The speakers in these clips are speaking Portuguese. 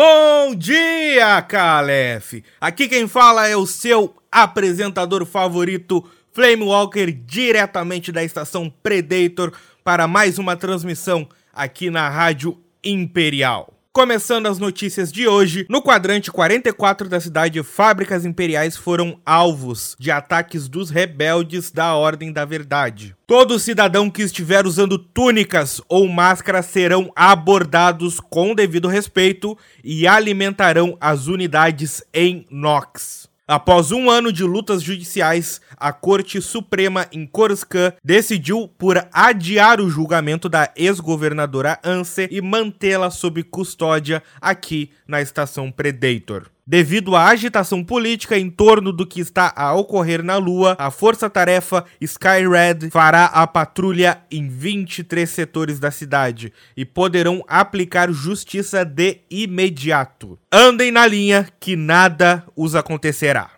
Bom dia, Calef! Aqui quem fala é o seu apresentador favorito, Flame Walker, diretamente da estação Predator, para mais uma transmissão aqui na Rádio Imperial. Começando as notícias de hoje, no quadrante 44 da cidade, fábricas imperiais foram alvos de ataques dos rebeldes da Ordem da Verdade. Todo cidadão que estiver usando túnicas ou máscaras serão abordados com devido respeito e alimentarão as unidades em Nox. Após um ano de lutas judiciais, a Corte Suprema em Coruscant decidiu por adiar o julgamento da ex-governadora Anse e mantê-la sob custódia aqui na estação Predator. Devido à agitação política em torno do que está a ocorrer na Lua, a força-tarefa Skyred fará a patrulha em 23 setores da cidade e poderão aplicar justiça de imediato. Andem na linha que nada os acontecerá.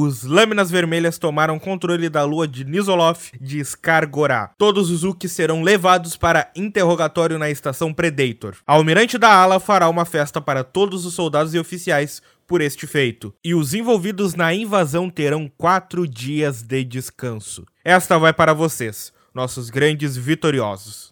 Os Lâminas Vermelhas tomaram controle da lua de Nizoloth de Skargorá. Todos os Uki serão levados para interrogatório na estação Predator. A almirante da ala fará uma festa para todos os soldados e oficiais por este feito, e os envolvidos na invasão terão quatro dias de descanso. Esta vai para vocês, nossos grandes vitoriosos.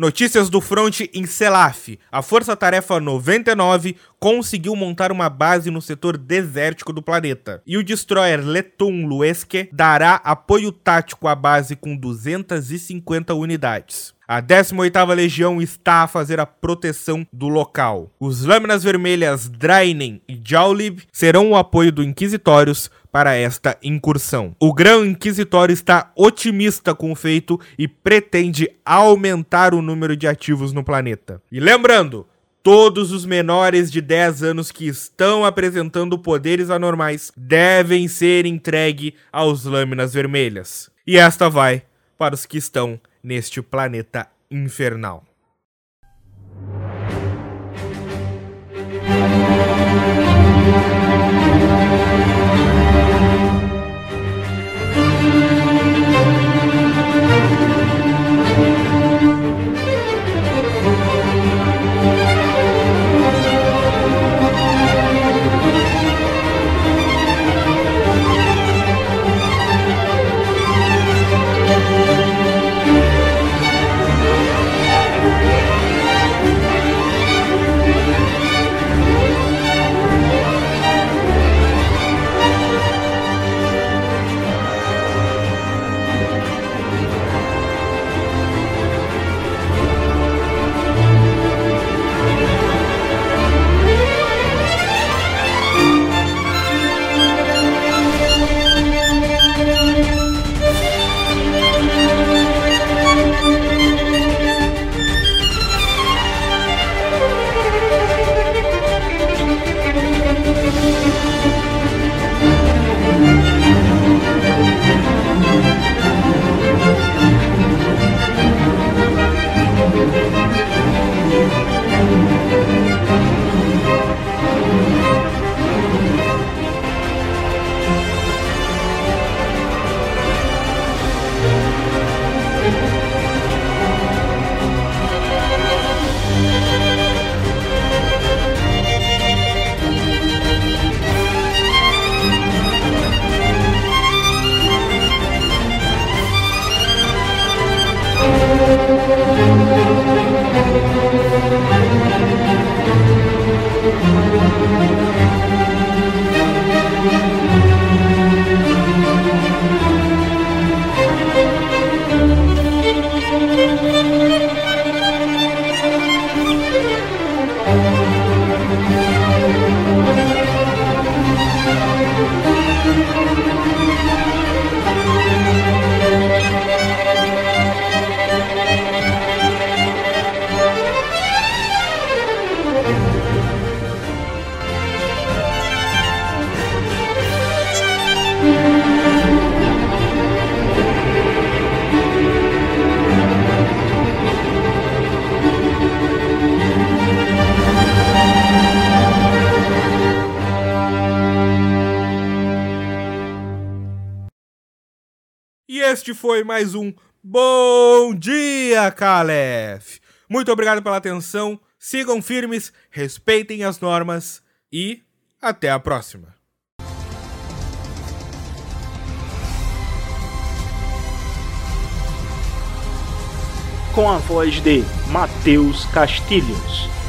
Notícias do front em Selaf. A Força Tarefa 99 conseguiu montar uma base no setor desértico do planeta. E o destroyer Leton Lueske dará apoio tático à base com 250 unidades. A 18ª Legião está a fazer a proteção do local. Os Lâminas Vermelhas Drainen e Jaulib serão o apoio do Inquisitórios para esta incursão. O Grão Inquisitório está otimista com o feito e pretende aumentar o número de ativos no planeta. E lembrando, Todos os menores de 10 anos que estão apresentando poderes anormais devem ser entregue aos Lâminas Vermelhas. E esta vai para os que estão neste planeta infernal. Este foi mais um Bom Dia, Calef! Muito obrigado pela atenção, sigam firmes, respeitem as normas e até a próxima. Com a voz de Matheus Castilhos.